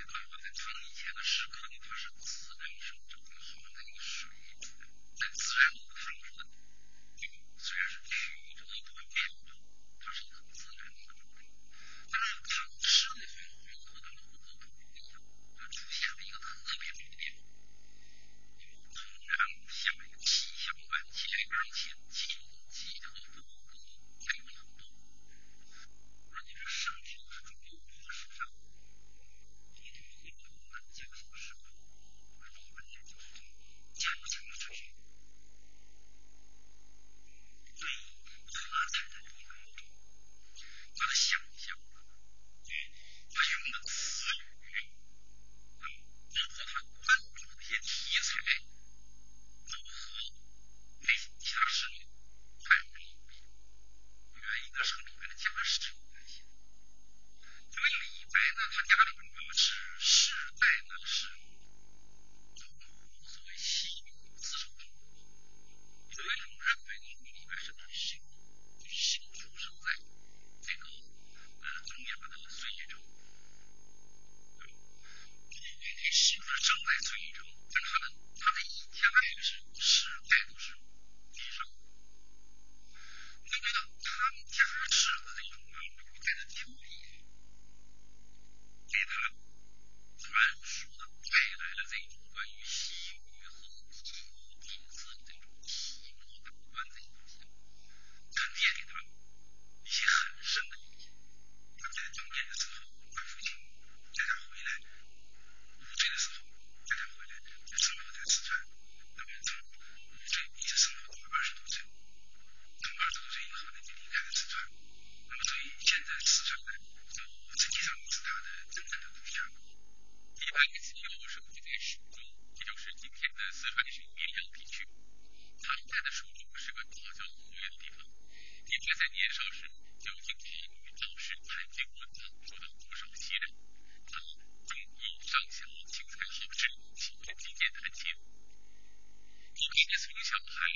觉得我在唐以前的诗歌里，它是自然生长的，好像那个水在自然的它们的，虽然是曲折的不变，它是很自然的。但是唐诗的话，黄河当中和不一样，它出现了一个特别美的变化。纵然下有七霄万千，而且禁忌和风物还有多。而你这上天是中国。他家里面呢是世代呢是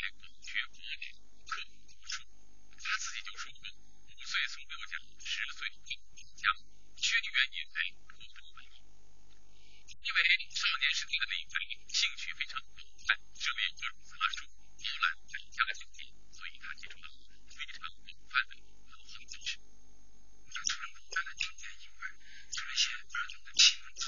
那个去工地刻骨术，他自己就说过，五岁送六甲，十岁定江，屈女原因为过度文艺。因为少年时代的李飞兴趣非常广泛，涉猎各种杂术，包揽百家酒店，所以他接触了非常广泛的文化知识。除了能干的经典以外，就那些儿童的启蒙。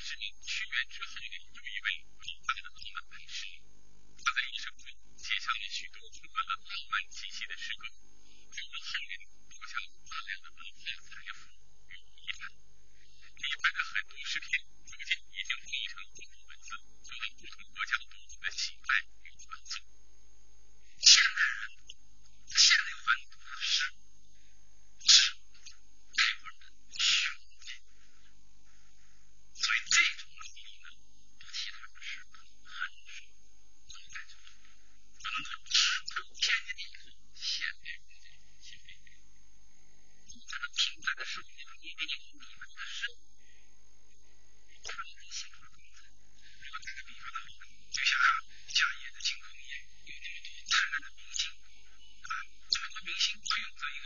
是名屈原之后呢，又一位伟大的浪漫美食。他在一生中写下了许多充满了浪漫气息的诗歌，给我们后人留下了大量的文化财富与遗憾。李白的很多诗篇。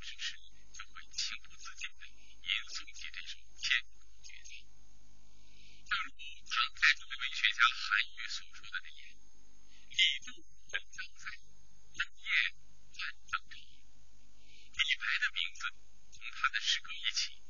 之时，就会情不自禁地吟诵起这首千古绝句。正如唐代著名文学家韩愈所说的那样：“李杜文章在，正焰万丈长。”李白的名字，从他的诗歌一起。